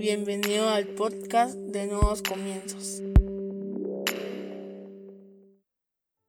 Bienvenido al podcast de Nuevos Comienzos.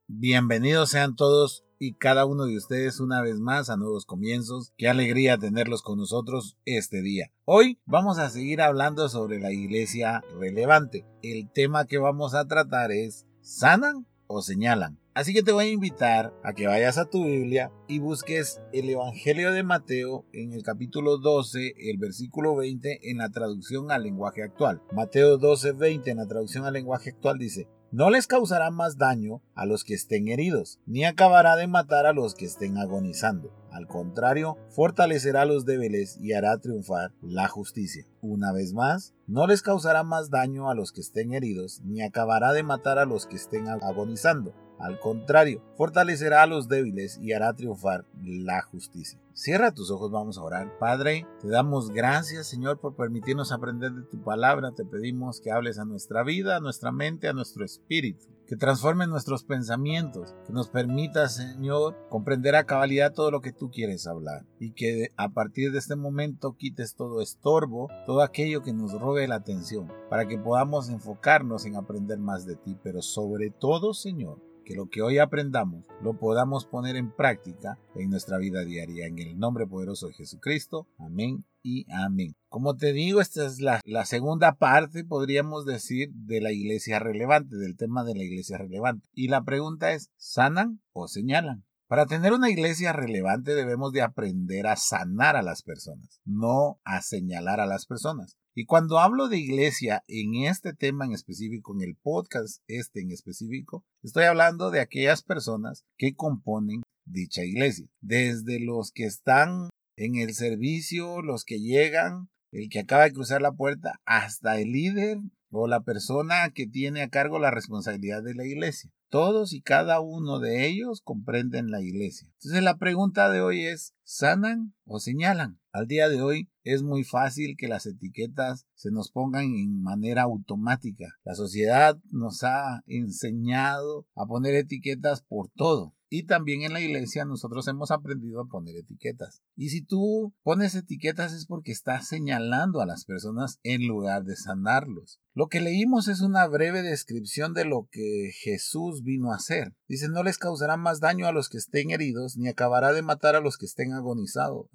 Bienvenidos sean todos y cada uno de ustedes una vez más a Nuevos Comienzos. Qué alegría tenerlos con nosotros este día. Hoy vamos a seguir hablando sobre la iglesia relevante. El tema que vamos a tratar es ¿sanan señalan? Así que te voy a invitar a que vayas a tu Biblia y busques el Evangelio de Mateo en el capítulo 12, el versículo 20 en la traducción al lenguaje actual. Mateo 12, 20 en la traducción al lenguaje actual dice, no les causará más daño a los que estén heridos, ni acabará de matar a los que estén agonizando. Al contrario, fortalecerá los débiles y hará triunfar la justicia. Una vez más, no les causará más daño a los que estén heridos, ni acabará de matar a los que estén agonizando. Al contrario, fortalecerá a los débiles y hará triunfar la justicia. Cierra tus ojos, vamos a orar. Padre, te damos gracias, Señor, por permitirnos aprender de tu palabra. Te pedimos que hables a nuestra vida, a nuestra mente, a nuestro espíritu. Que transforme nuestros pensamientos, que nos permita, Señor, comprender a cabalidad todo lo que tú quieres hablar. Y que a partir de este momento quites todo estorbo, todo aquello que nos robe la atención, para que podamos enfocarnos en aprender más de ti. Pero sobre todo, Señor, que lo que hoy aprendamos lo podamos poner en práctica en nuestra vida diaria. En el nombre poderoso de Jesucristo. Amén y amén. Como te digo, esta es la, segunda parte, podríamos decir, de la iglesia relevante, del tema de la iglesia relevante. Y la pregunta es, ¿sanan o señalan? Para tener una iglesia relevante debemos de aprender a sanar a las personas, no a señalar a las personas. Y cuando hablo de iglesia en este tema en específico, en el podcast este en específico, estoy hablando de aquellas personas que componen dicha iglesia. Desde los que están en el servicio, los que llegan, el que acaba de cruzar la puerta, hasta el líder o la persona que tiene a cargo la responsabilidad de la iglesia. Todos y cada uno de ellos comprenden la iglesia. Entonces la pregunta de hoy es, ¿sanan o señalan? Al día de hoy es muy fácil que las etiquetas se nos pongan en manera automática. La sociedad nos ha enseñado a poner etiquetas por todo. Y también en la iglesia nosotros hemos aprendido a poner etiquetas. Y si tú pones etiquetas es porque estás señalando a las personas en lugar de sanarlos. Lo que leímos es una breve descripción de lo que Jesús vino a hacer. Dice, no les causará más daño a los que estén heridos, ni acabará de matar a los que estén agonizando.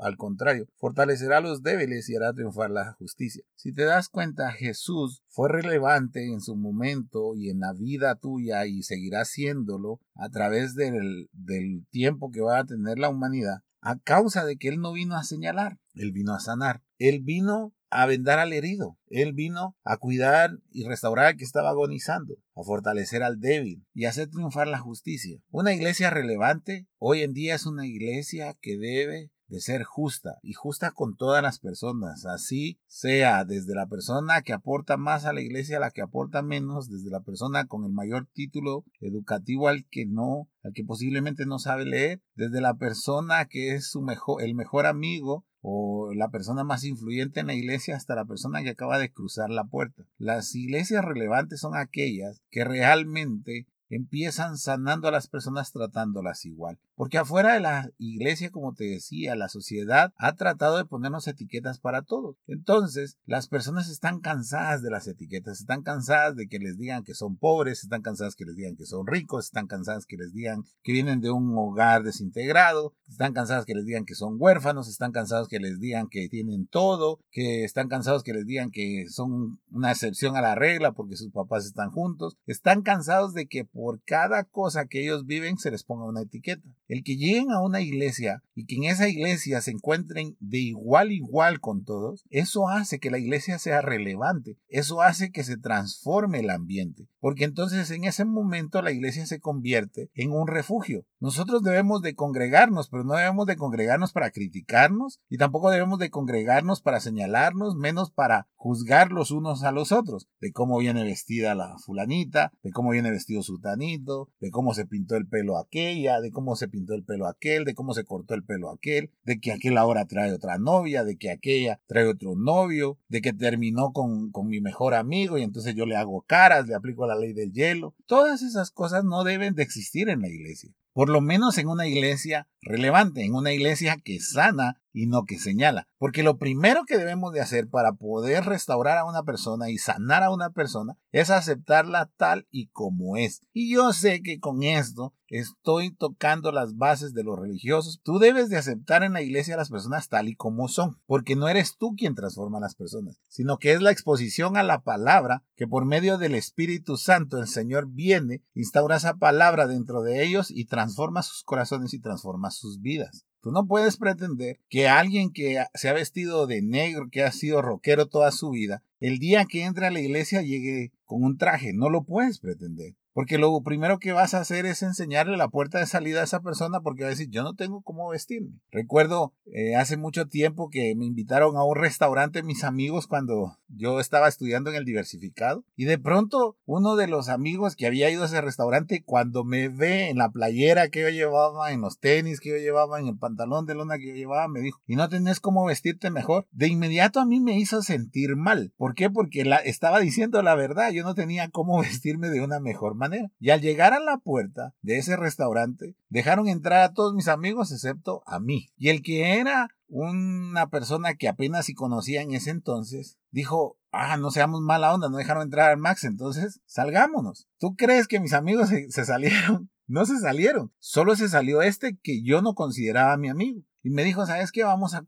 Al contrario, fortalecerá a los débiles y hará triunfar la justicia. Si te das cuenta, Jesús fue relevante en su momento y en la vida tuya y seguirá siéndolo a través del, del tiempo que va a tener la humanidad a causa de que Él no vino a señalar, Él vino a sanar. Él vino a vendar al herido. Él vino a cuidar y restaurar al que estaba agonizando, a fortalecer al débil y hacer triunfar la justicia. Una iglesia relevante hoy en día es una iglesia que debe de ser justa y justa con todas las personas, así sea desde la persona que aporta más a la iglesia a la que aporta menos, desde la persona con el mayor título educativo al que no, al que posiblemente no sabe leer, desde la persona que es su mejor el mejor amigo o la persona más influyente en la iglesia hasta la persona que acaba de cruzar la puerta. Las iglesias relevantes son aquellas que realmente empiezan sanando a las personas tratándolas igual. Porque afuera de la iglesia, como te decía, la sociedad ha tratado de ponernos etiquetas para todos. Entonces, las personas están cansadas de las etiquetas, están cansadas de que les digan que son pobres, están cansadas que les digan que son ricos, están cansadas que les digan que vienen de un hogar desintegrado, están cansadas que les digan que son huérfanos, están cansados que les digan que tienen todo, que están cansados que les digan que son una excepción a la regla porque sus papás están juntos, están cansados de que por cada cosa que ellos viven se les ponga una etiqueta. El que lleguen a una iglesia y que en esa iglesia se encuentren de igual a igual con todos, eso hace que la iglesia sea relevante, eso hace que se transforme el ambiente, porque entonces en ese momento la iglesia se convierte en un refugio. Nosotros debemos de congregarnos, pero no debemos de congregarnos para criticarnos y tampoco debemos de congregarnos para señalarnos, menos para juzgar los unos a los otros, de cómo viene vestida la fulanita, de cómo viene vestido su de cómo se pintó el pelo aquella, de cómo se pintó el pelo aquel, de cómo se cortó el pelo aquel, de que aquel ahora trae otra novia, de que aquella trae otro novio, de que terminó con, con mi mejor amigo y entonces yo le hago caras, le aplico la ley del hielo. Todas esas cosas no deben de existir en la iglesia por lo menos en una iglesia relevante, en una iglesia que sana y no que señala. Porque lo primero que debemos de hacer para poder restaurar a una persona y sanar a una persona es aceptarla tal y como es. Y yo sé que con esto estoy tocando las bases de los religiosos. Tú debes de aceptar en la iglesia a las personas tal y como son, porque no eres tú quien transforma a las personas, sino que es la exposición a la palabra que por medio del Espíritu Santo el Señor viene, instaura esa palabra dentro de ellos y transforma sus corazones y transforma sus vidas. Tú no puedes pretender que alguien que se ha vestido de negro, que ha sido rockero toda su vida, el día que entre a la iglesia llegue con un traje. No lo puedes pretender. Porque lo primero que vas a hacer es enseñarle la puerta de salida a esa persona porque va a decir, yo no tengo cómo vestirme. Recuerdo eh, hace mucho tiempo que me invitaron a un restaurante mis amigos cuando yo estaba estudiando en el diversificado y de pronto uno de los amigos que había ido a ese restaurante cuando me ve en la playera que yo llevaba, en los tenis que yo llevaba, en el pantalón de lona que yo llevaba, me dijo, ¿y no tenés cómo vestirte mejor? De inmediato a mí me hizo sentir mal. ¿Por qué? Porque la, estaba diciendo la verdad, yo no tenía cómo vestirme de una mejor manera. Y al llegar a la puerta de ese restaurante, dejaron entrar a todos mis amigos excepto a mí. Y el que era una persona que apenas si conocía en ese entonces, dijo, ah, no seamos mala onda, no dejaron entrar al Max, entonces salgámonos. ¿Tú crees que mis amigos se, se salieron? No se salieron, solo se salió este que yo no consideraba mi amigo. Y me dijo, ¿sabes qué? Vamos a,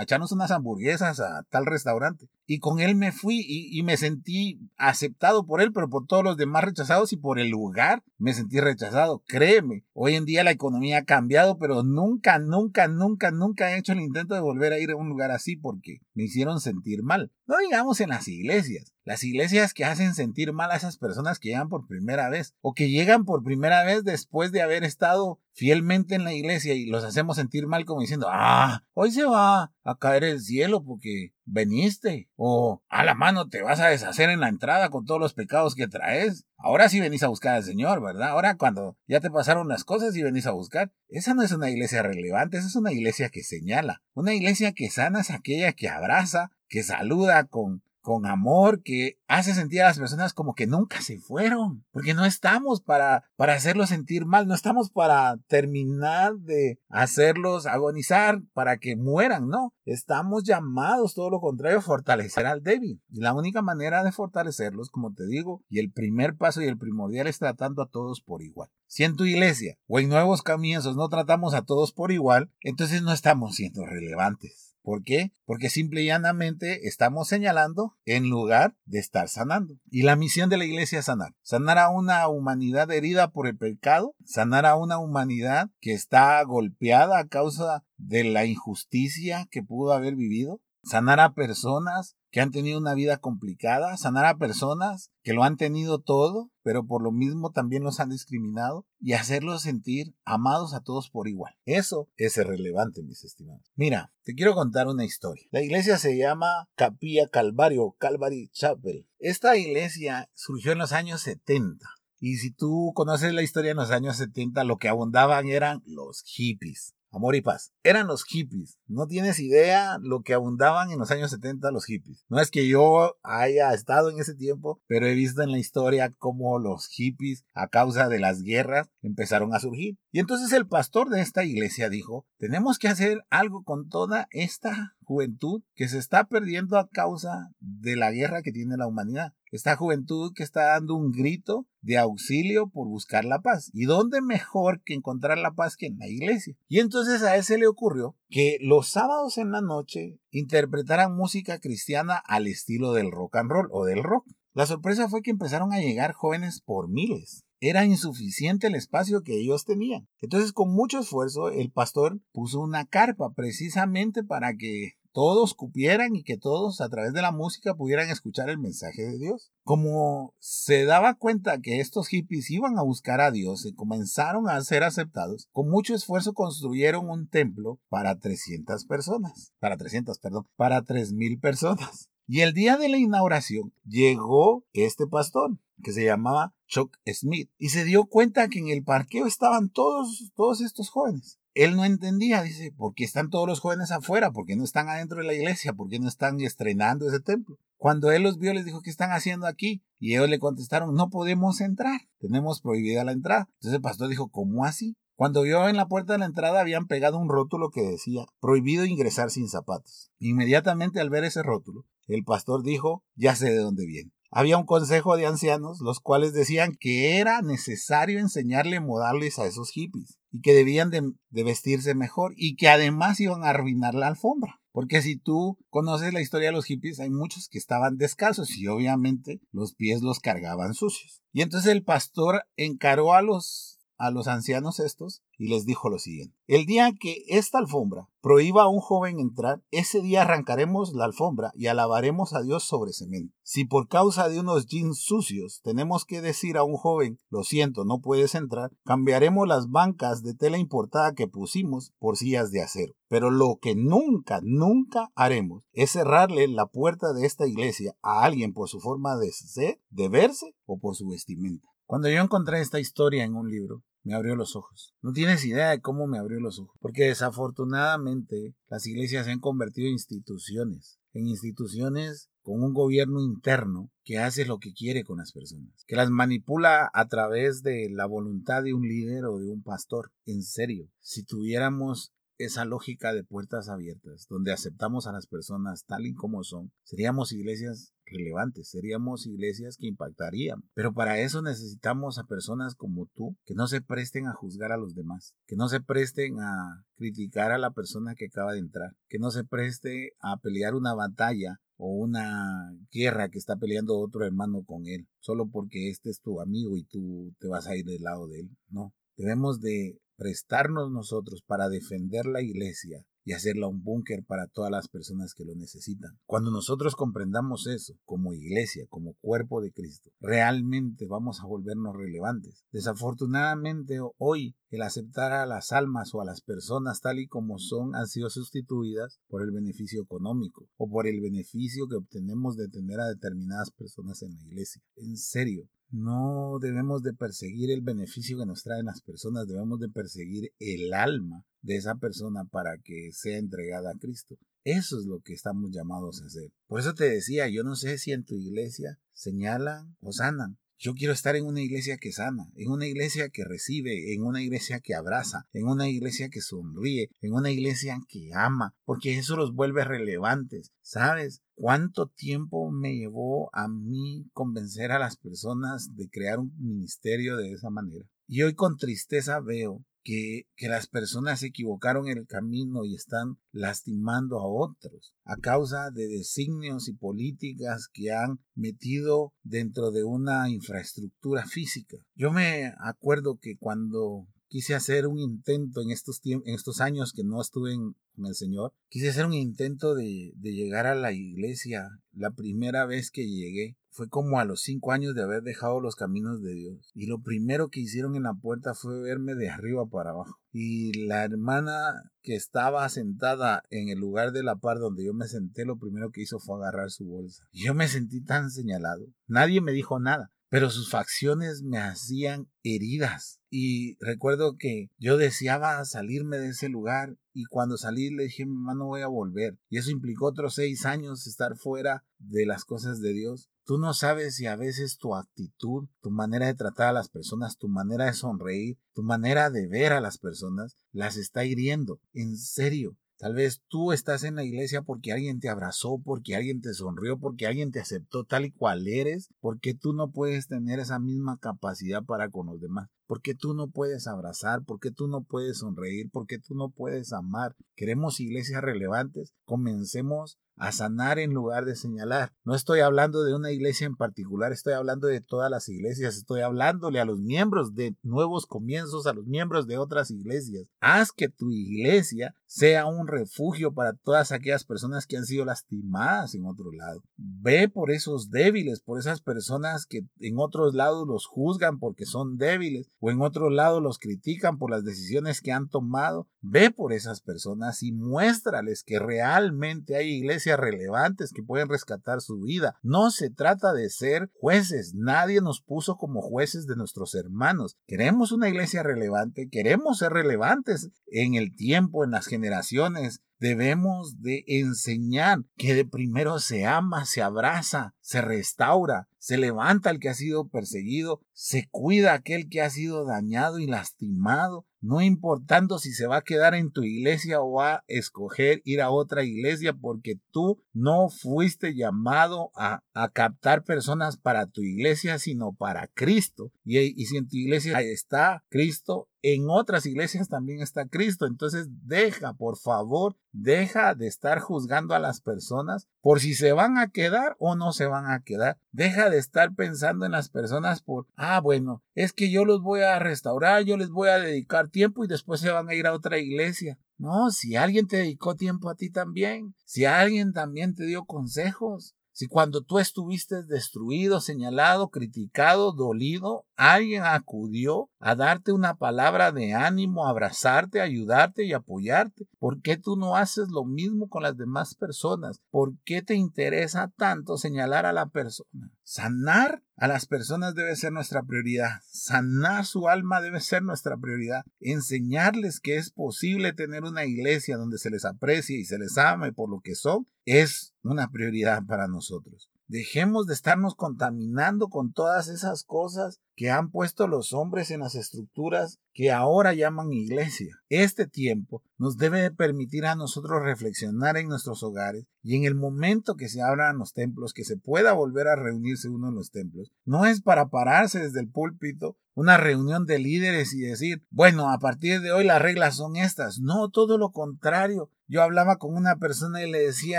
echarnos unas hamburguesas a tal restaurante. Y con él me fui y, y, me sentí aceptado por él, pero por todos los demás rechazados y por el lugar me sentí rechazado. Créeme, hoy en día la economía ha cambiado, pero nunca, nunca, nunca, nunca he hecho el intento de volver a ir a un lugar así porque me hicieron sentir mal. No digamos en las iglesias. Las iglesias que hacen sentir mal a esas personas que llegan por primera vez o que llegan por primera vez después de haber estado fielmente en la iglesia y los hacemos sentir mal como diciendo, ah, hoy se va a caer el cielo porque veniste o a la mano te vas a deshacer en la entrada con todos los pecados que traes. Ahora sí venís a buscar al Señor, ¿verdad? Ahora cuando ya te pasaron las cosas y venís a buscar. Esa no es una iglesia relevante, esa es una iglesia que señala. Una iglesia que sana es aquella que abraza, que saluda con con amor que hace sentir a las personas como que nunca se fueron, porque no estamos para, para hacerlos sentir mal, no estamos para terminar de hacerlos agonizar para que mueran, no, estamos llamados todo lo contrario a fortalecer al débil. Y la única manera de fortalecerlos, como te digo, y el primer paso y el primordial es tratando a todos por igual. Si en tu iglesia o en nuevos comienzos no tratamos a todos por igual, entonces no estamos siendo relevantes. ¿Por qué? Porque simple y llanamente estamos señalando en lugar de estar sanando. Y la misión de la iglesia es sanar. Sanar a una humanidad herida por el pecado, sanar a una humanidad que está golpeada a causa de la injusticia que pudo haber vivido, sanar a personas que han tenido una vida complicada, sanar a personas que lo han tenido todo, pero por lo mismo también los han discriminado y hacerlos sentir amados a todos por igual. Eso es relevante, mis estimados. Mira, te quiero contar una historia. La iglesia se llama Capilla Calvario, Calvary Chapel. Esta iglesia surgió en los años 70. Y si tú conoces la historia en los años 70, lo que abundaban eran los hippies amor y paz. Eran los hippies. No tienes idea lo que abundaban en los años 70 los hippies. No es que yo haya estado en ese tiempo, pero he visto en la historia cómo los hippies, a causa de las guerras, empezaron a surgir. Y entonces el pastor de esta iglesia dijo, tenemos que hacer algo con toda esta juventud que se está perdiendo a causa de la guerra que tiene la humanidad. Esta juventud que está dando un grito de auxilio por buscar la paz. ¿Y dónde mejor que encontrar la paz que en la iglesia? Y entonces a él se le ocurrió que los sábados en la noche interpretaran música cristiana al estilo del rock and roll o del rock. La sorpresa fue que empezaron a llegar jóvenes por miles. Era insuficiente el espacio que ellos tenían. Entonces, con mucho esfuerzo, el pastor puso una carpa precisamente para que todos cupieran y que todos a través de la música pudieran escuchar el mensaje de Dios. Como se daba cuenta que estos hippies iban a buscar a Dios y comenzaron a ser aceptados, con mucho esfuerzo construyeron un templo para 300 personas, para 300, perdón, para 3000 personas. Y el día de la inauguración llegó este pastor que se llamaba Chuck Smith y se dio cuenta que en el parqueo estaban todos todos estos jóvenes él no entendía, dice, ¿por qué están todos los jóvenes afuera? ¿Por qué no están adentro de la iglesia? ¿Por qué no están estrenando ese templo? Cuando él los vio, les dijo, ¿qué están haciendo aquí? Y ellos le contestaron, no podemos entrar, tenemos prohibida la entrada. Entonces el pastor dijo, ¿cómo así? cuando vio en la puerta de la entrada habían pegado un rótulo que decía prohibido ingresar sin zapatos. Inmediatamente al ver ese rótulo, el pastor dijo, ya sé de dónde viene. Había un consejo de ancianos, los cuales decían que era necesario enseñarle modales a esos hippies y que debían de, vestirse mejor y que además iban a arruinar la alfombra. Porque si tú conoces la historia de los hippies, hay muchos que estaban descalzos y obviamente los pies los cargaban sucios. Y entonces el pastor encaró a los a los ancianos estos y les dijo lo siguiente. El día que esta alfombra prohíba a un joven entrar, ese día arrancaremos la alfombra y alabaremos a Dios sobre cemento. Si por causa de unos jeans sucios tenemos que decir a un joven, lo siento, no puedes entrar, cambiaremos las bancas de tela importada que pusimos por sillas de acero. Pero lo que nunca, nunca haremos es cerrarle la puerta de esta iglesia a alguien por su forma de ser, de verse o por su vestimenta. Cuando yo encontré esta historia en un libro, me abrió los ojos. No tienes idea de cómo me abrió los ojos, porque desafortunadamente las iglesias se han convertido en instituciones, en instituciones con un gobierno interno que hace lo que quiere con las personas, que las manipula a través de la voluntad de un líder o de un pastor. En serio, si tuviéramos esa lógica de puertas abiertas, donde aceptamos a las personas tal y como son, seríamos iglesias relevantes, seríamos iglesias que impactarían. Pero para eso necesitamos a personas como tú que no se presten a juzgar a los demás, que no se presten a criticar a la persona que acaba de entrar, que no se preste a pelear una batalla o una guerra que está peleando otro hermano con él, solo porque este es tu amigo y tú te vas a ir del lado de él. No, debemos de prestarnos nosotros para defender la iglesia y hacerla un búnker para todas las personas que lo necesitan. Cuando nosotros comprendamos eso como iglesia, como cuerpo de Cristo, realmente vamos a volvernos relevantes. Desafortunadamente hoy el aceptar a las almas o a las personas tal y como son han sido sustituidas por el beneficio económico o por el beneficio que obtenemos de tener a determinadas personas en la iglesia. En serio, no debemos de perseguir el beneficio que nos traen las personas, debemos de perseguir el alma de esa persona para que sea entregada a Cristo. Eso es lo que estamos llamados a hacer. Por eso te decía, yo no sé si en tu iglesia señalan o sanan. Yo quiero estar en una iglesia que sana, en una iglesia que recibe, en una iglesia que abraza, en una iglesia que sonríe, en una iglesia que ama, porque eso los vuelve relevantes. ¿Sabes cuánto tiempo me llevó a mí convencer a las personas de crear un ministerio de esa manera? Y hoy con tristeza veo que, que, las personas se equivocaron en el camino y están lastimando a otros a causa de designios y políticas que han metido dentro de una infraestructura física. Yo me acuerdo que cuando quise hacer un intento en estos, en estos años que no estuve en, con el Señor, quise hacer un intento de, de llegar a la iglesia. La primera vez que llegué fue como a los cinco años de haber dejado los caminos de Dios. Y lo primero que hicieron en la puerta fue verme de arriba para abajo. Y la hermana que estaba sentada en el lugar de la par donde yo me senté, lo primero que hizo fue agarrar su bolsa. Y yo me sentí tan señalado. Nadie me dijo nada pero sus facciones me hacían heridas. Y recuerdo que yo deseaba salirme de ese lugar y cuando salí le dije, mamá, no voy a volver. Y eso implicó otros seis años estar fuera de las cosas de Dios. Tú no sabes si a veces tu actitud, tu manera de tratar a las personas, tu manera de sonreír, tu manera de ver a las personas, las está hiriendo. En serio, Tal vez tú estás en la iglesia porque alguien te abrazó, porque alguien te sonrió, porque alguien te aceptó tal y cual eres, porque tú no puedes tener esa misma capacidad para con los demás. Porque tú no puedes abrazar, porque tú no puedes sonreír, porque tú no puedes amar. Queremos iglesias relevantes. Comencemos a sanar en lugar de señalar. No estoy hablando de una iglesia en particular, estoy hablando de todas las iglesias, estoy hablándole a los miembros de nuevos comienzos, a los miembros de otras iglesias. Haz que tu iglesia sea un refugio para todas aquellas personas que han sido lastimadas en otro lado. Ve por esos débiles, por esas personas que en otros lados los juzgan porque son débiles o en otro lado los critican por las decisiones que han tomado. Ve por esas personas y muéstrales que realmente hay iglesias relevantes que pueden rescatar su vida. No se trata de ser jueces. Nadie nos puso como jueces de nuestros hermanos. Queremos una iglesia relevante, queremos ser relevantes en el tiempo, en las generaciones. Debemos de enseñar que de primero se ama, se abraza, se restaura, se levanta el que ha sido perseguido, se cuida aquel que ha sido dañado y lastimado, no importando si se va a quedar en tu iglesia o va a escoger ir a otra iglesia porque tú no fuiste llamado a, a captar personas para tu iglesia, sino para Cristo. Y, y si en tu iglesia está Cristo, en otras iglesias también está Cristo. Entonces deja, por favor, deja de estar juzgando a las personas por si se van a quedar o no se van a quedar. Deja de estar pensando en las personas por, ah, bueno, es que yo los voy a restaurar, yo les voy a dedicar tiempo y después se van a ir a otra iglesia. No, si alguien te dedicó tiempo a ti también, si alguien también te dio consejos, si cuando tú estuviste destruido, señalado, criticado, dolido, alguien acudió a darte una palabra de ánimo, abrazarte, ayudarte y apoyarte, ¿por qué tú no haces lo mismo con las demás personas? ¿Por qué te interesa tanto señalar a la persona? Sanar a las personas debe ser nuestra prioridad. Sanar su alma debe ser nuestra prioridad. Enseñarles que es posible tener una iglesia donde se les aprecie y se les ame por lo que son es una prioridad para nosotros. Dejemos de estarnos contaminando con todas esas cosas que han puesto los hombres en las estructuras que ahora llaman iglesia. Este tiempo nos debe permitir a nosotros reflexionar en nuestros hogares y en el momento que se abran los templos, que se pueda volver a reunirse uno en los templos, no es para pararse desde el púlpito una reunión de líderes y decir, bueno, a partir de hoy las reglas son estas. No, todo lo contrario. Yo hablaba con una persona y le decía,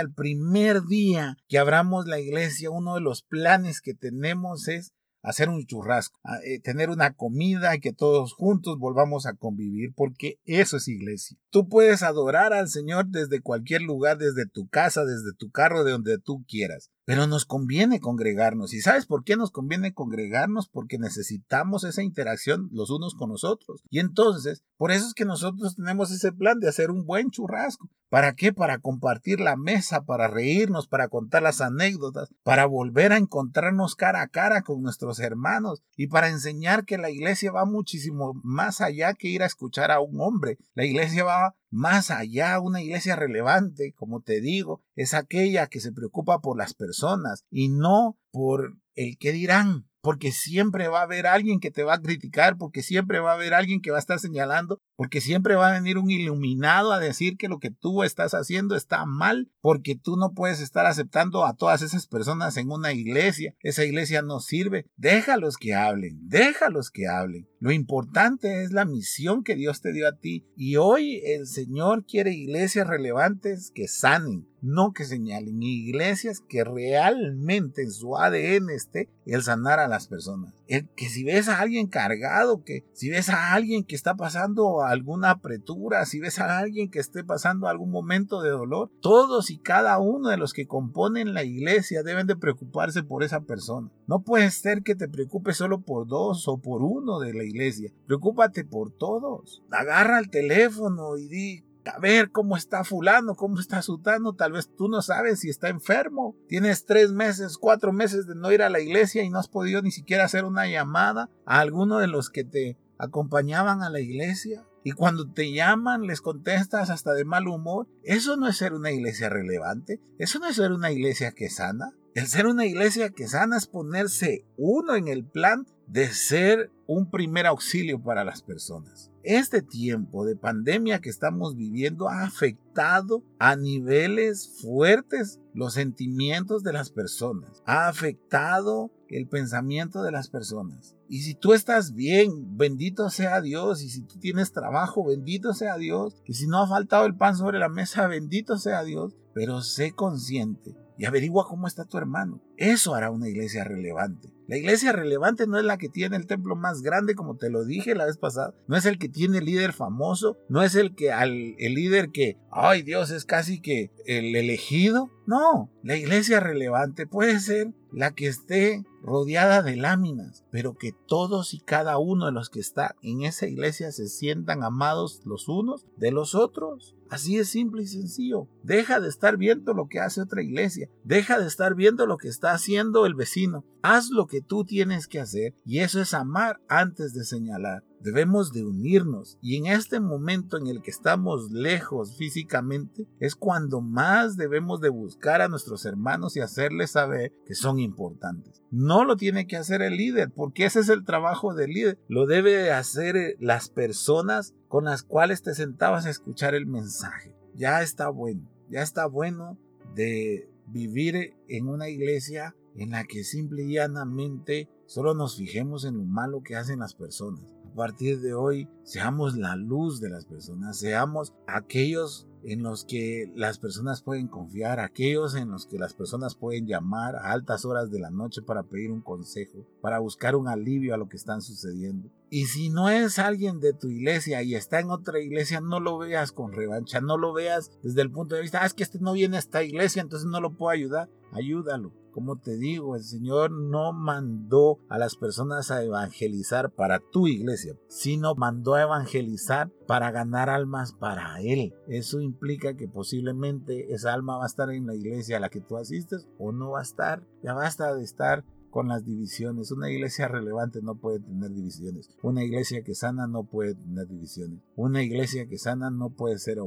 el primer día que abramos la iglesia, uno de los planes que tenemos es hacer un churrasco, eh, tener una comida y que todos juntos volvamos a convivir, porque eso es iglesia. Tú puedes adorar al Señor desde cualquier lugar, desde tu casa, desde tu carro, de donde tú quieras. Pero nos conviene congregarnos. ¿Y sabes por qué nos conviene congregarnos? Porque necesitamos esa interacción los unos con los otros. Y entonces, por eso es que nosotros tenemos ese plan de hacer un buen churrasco. ¿Para qué? Para compartir la mesa, para reírnos, para contar las anécdotas, para volver a encontrarnos cara a cara con nuestros hermanos y para enseñar que la iglesia va muchísimo más allá que ir a escuchar a un hombre. La iglesia va más allá, una iglesia relevante, como te digo, es aquella que se preocupa por las personas y no por el que dirán porque siempre va a haber alguien que te va a criticar, porque siempre va a haber alguien que va a estar señalando, porque siempre va a venir un iluminado a decir que lo que tú estás haciendo está mal, porque tú no puedes estar aceptando a todas esas personas en una iglesia, esa iglesia no sirve, déjalos que hablen, déjalos que hablen. Lo importante es la misión que Dios te dio a ti y hoy el Señor quiere iglesias relevantes que sanen, no que señalen, iglesias que realmente en su ADN esté el sanar a las personas. El que si ves a alguien cargado, que si ves a alguien que está pasando alguna apretura, si ves a alguien que esté pasando algún momento de dolor, todos y cada uno de los que componen la iglesia deben de preocuparse por esa persona. No puede ser que te preocupes solo por dos o por uno de la iglesia. Preocúpate por todos. Agarra el teléfono y di, a ver cómo está fulano, cómo está sutano, tal vez tú no sabes si está enfermo. Tienes tres meses, cuatro meses de no ir a la iglesia y no has podido ni siquiera hacer una llamada a alguno de los que te acompañaban a la iglesia. Y cuando te llaman, les contestas hasta de mal humor. Eso no es ser una iglesia relevante. Eso no es ser una iglesia que sana. El ser una iglesia que sana es ponerse uno en el plan de ser un primer auxilio para las personas. Este tiempo de pandemia que estamos viviendo ha afectado a niveles fuertes los sentimientos de las personas, ha afectado el pensamiento de las personas. Y si tú estás bien, bendito sea Dios. Y si tú tienes trabajo, bendito sea Dios. Y si no ha faltado el pan sobre la mesa, bendito sea Dios. Pero sé consciente y averigua cómo está tu hermano. Eso hará una iglesia relevante. La iglesia relevante no es la que tiene el templo más grande, como te lo dije la vez pasada. No es el que tiene el líder famoso. No es el que al el líder que, ay Dios, es casi que el elegido. No, la iglesia relevante puede ser la que esté rodeada de láminas, pero que todos y cada uno de los que están en esa iglesia se sientan amados los unos de los otros. Así es simple y sencillo. Deja de estar viendo lo que hace otra iglesia. Deja de estar viendo lo que está haciendo el vecino. Haz lo que tú tienes que hacer y eso es amar antes de señalar. Debemos de unirnos y en este momento en el que estamos lejos físicamente es cuando más debemos de buscar a nuestros hermanos y hacerles saber que son importantes. No lo tiene que hacer el líder porque ese es el trabajo del líder. Lo debe hacer eh, las personas con las cuales te sentabas a escuchar el mensaje. Ya está bueno, ya está bueno de vivir en una iglesia en la que simple y llanamente solo nos fijemos en lo malo que hacen las personas. A partir de hoy, seamos la luz de las personas, seamos aquellos en los que las personas pueden confiar, aquellos en los que las personas pueden llamar a altas horas de la noche para pedir un consejo, para buscar un alivio a lo que están sucediendo. Y si no es alguien de tu iglesia y está en otra iglesia, no lo veas con revancha, no lo veas desde el punto de vista, ah, es que este no viene a esta iglesia, entonces no lo puedo ayudar, ayúdalo como te digo, el Señor no mandó a las personas a evangelizar para tu iglesia, sino mandó a evangelizar para ganar almas para Él. Eso implica que posiblemente esa alma va a estar en la iglesia a la que tú asistes o no va a estar. Ya basta de estar con las divisiones. Una iglesia relevante no puede tener divisiones. Una iglesia que sana no puede tener divisiones. Una iglesia que sana no puede ser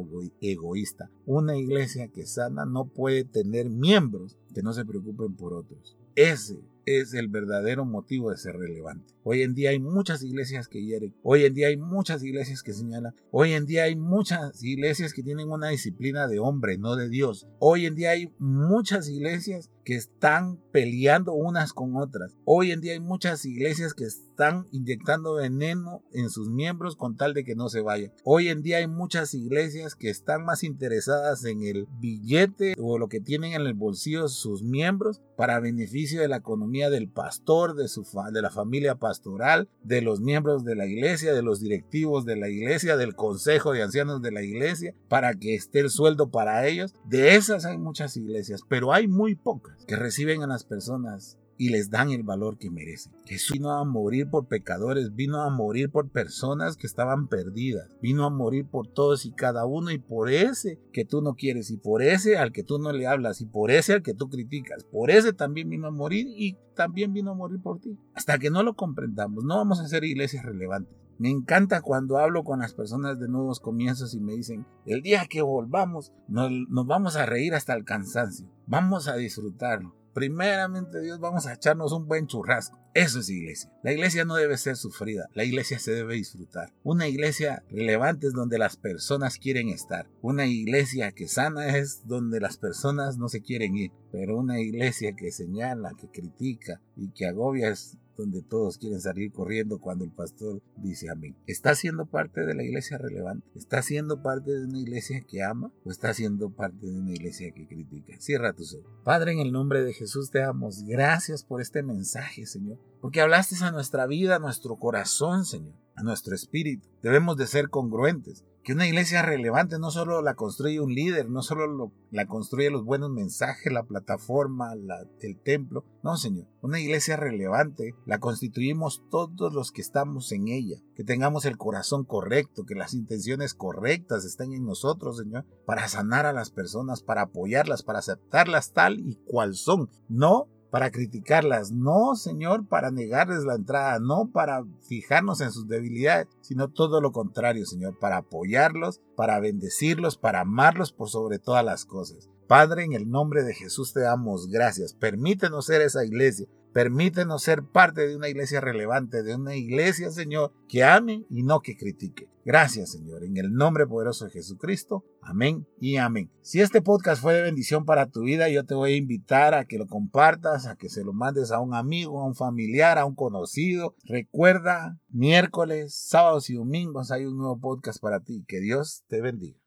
egoísta. Una iglesia que sana no puede tener miembros que no se preocupen por otros. Ese es el verdadero motivo de ser relevante. Hoy en día hay muchas iglesias que hieren, hoy en día hay muchas iglesias que señalan, hoy en día hay muchas iglesias que tienen una disciplina de hombre, no de Dios. Hoy en día hay muchas iglesias que están peleando unas con otras. Hoy en día hay muchas iglesias que están inyectando veneno en sus miembros con tal de que no se vayan. Hoy en día hay muchas iglesias que están más interesadas en el billete o lo que tienen en el bolsillo sus miembros para beneficio de la economía del pastor, de, su de la familia pastoral, de los miembros de la iglesia, de los directivos de la iglesia, del consejo de ancianos de la iglesia, para que esté el sueldo para ellos. De esas hay muchas iglesias, pero hay muy pocas que reciben a las personas y les dan el valor que merecen. Jesús vino a morir por pecadores, vino a morir por personas que estaban perdidas, vino a morir por todos y cada uno y por ese que tú no quieres y por ese al que tú no le hablas y por ese al que tú criticas, por ese también vino a morir y también vino a morir por ti. Hasta que no lo comprendamos, no vamos a ser iglesias relevantes. Me encanta cuando hablo con las personas de nuevos comienzos y me dicen, el día que volvamos nos, vamos a reír hasta el cansancio, vamos a disfrutarlo primeramente Dios vamos a echarnos un buen churrasco. Eso es iglesia. La iglesia no debe ser sufrida, la iglesia se debe disfrutar. Una iglesia relevante es donde las personas quieren estar. Una iglesia que sana es donde las personas no se quieren ir. Pero una iglesia que señala, que critica y que agobia es donde todos quieren salir corriendo cuando el pastor dice amén. ¿Está siendo parte de la iglesia relevante? ¿Está siendo parte de una iglesia que ama o está siendo parte de una iglesia que critica? Cierra tus ojos. Padre, en el nombre de Jesús te damos gracias por este mensaje, Señor, porque hablaste a nuestra vida, a nuestro corazón, Señor, a nuestro espíritu. Debemos de ser congruentes que una iglesia relevante no solo la construye un líder, no solo la construye los buenos mensajes, la plataforma, el templo. No, Señor. Una iglesia relevante la constituimos todos los que estamos en ella. Que tengamos el corazón correcto, que las intenciones correctas estén en nosotros, Señor, para sanar a las personas, para apoyarlas, para aceptarlas tal y cual son. No para criticarlas, no, Señor, para negarles la entrada, no para fijarnos en sus debilidades, sino todo lo contrario, Señor, para apoyarlos, para bendecirlos, para amarlos por sobre todas las cosas. Padre, en el nombre de Jesús te damos gracias. Permítenos ser esa iglesia Permítenos ser parte de una iglesia relevante, de una iglesia, Señor, que ame y no que critique. Gracias, Señor, en el nombre poderoso de Jesucristo. Amén y amén. Si este podcast fue de bendición para tu vida, yo te voy a invitar a que lo compartas, a que se lo mandes a un amigo, a un familiar, a un conocido. Recuerda, miércoles, sábados y domingos hay un nuevo podcast para ti. Que Dios te bendiga.